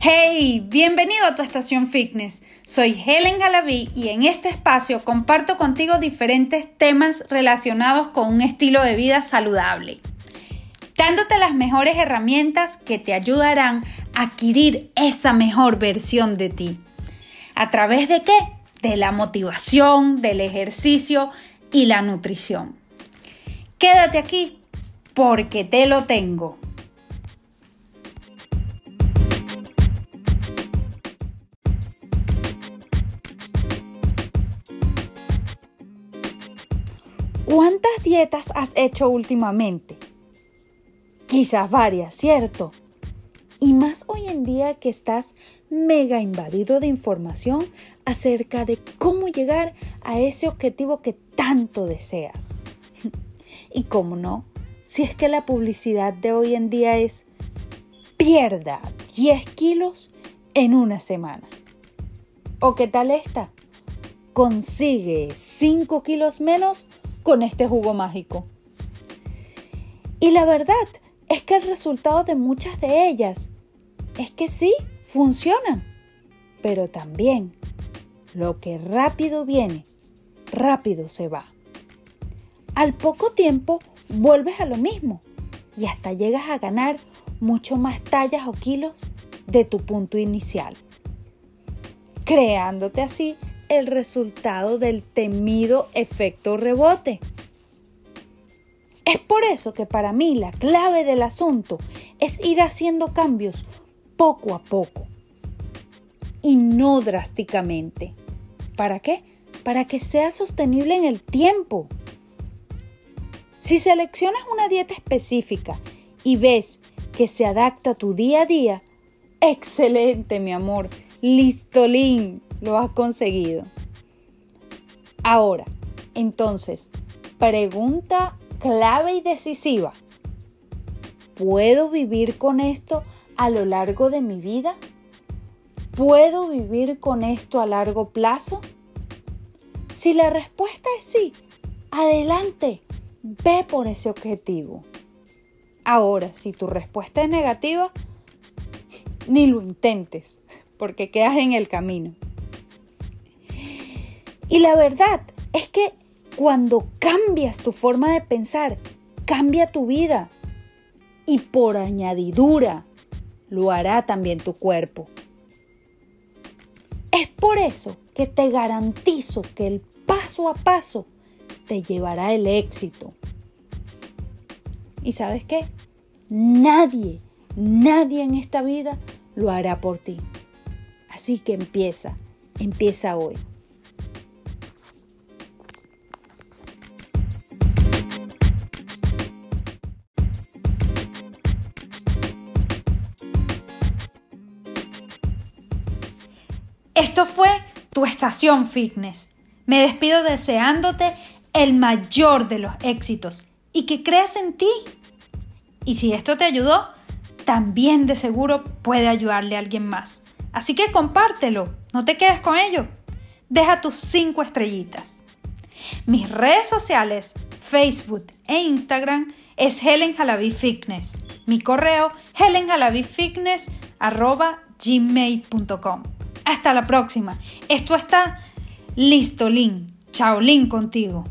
Hey, bienvenido a tu estación fitness. Soy Helen Galaví y en este espacio comparto contigo diferentes temas relacionados con un estilo de vida saludable, dándote las mejores herramientas que te ayudarán a adquirir esa mejor versión de ti. ¿A través de qué? De la motivación, del ejercicio y la nutrición. Quédate aquí porque te lo tengo. ¿Cuántas dietas has hecho últimamente? Quizás varias, ¿cierto? Y más hoy en día que estás mega invadido de información acerca de cómo llegar a ese objetivo que tanto deseas. Y cómo no, si es que la publicidad de hoy en día es pierda 10 kilos en una semana. ¿O qué tal esta? Consigue 5 kilos menos con este jugo mágico. Y la verdad es que el resultado de muchas de ellas es que sí, funcionan. Pero también lo que rápido viene, rápido se va. Al poco tiempo vuelves a lo mismo y hasta llegas a ganar mucho más tallas o kilos de tu punto inicial, creándote así el resultado del temido efecto rebote. Es por eso que para mí la clave del asunto es ir haciendo cambios poco a poco y no drásticamente. ¿Para qué? Para que sea sostenible en el tiempo. Si seleccionas una dieta específica y ves que se adapta a tu día a día, excelente mi amor, listolín, lo has conseguido. Ahora, entonces, pregunta clave y decisiva. ¿Puedo vivir con esto a lo largo de mi vida? ¿Puedo vivir con esto a largo plazo? Si la respuesta es sí, adelante, ve por ese objetivo. Ahora, si tu respuesta es negativa, ni lo intentes, porque quedas en el camino. Y la verdad es que cuando cambias tu forma de pensar, cambia tu vida. Y por añadidura, lo hará también tu cuerpo. Es por eso que te garantizo que el paso a paso te llevará el éxito. ¿Y sabes qué? Nadie, nadie en esta vida lo hará por ti. Así que empieza, empieza hoy. Esto fue tu estación fitness. Me despido deseándote el mayor de los éxitos y que creas en ti. Y si esto te ayudó, también de seguro puede ayudarle a alguien más. Así que compártelo, no te quedes con ello. Deja tus cinco estrellitas. Mis redes sociales, Facebook e Instagram es Helen Jalaví Fitness. Mi correo gmail.com hasta la próxima. Esto está listo, Lin. Chao, Lin contigo.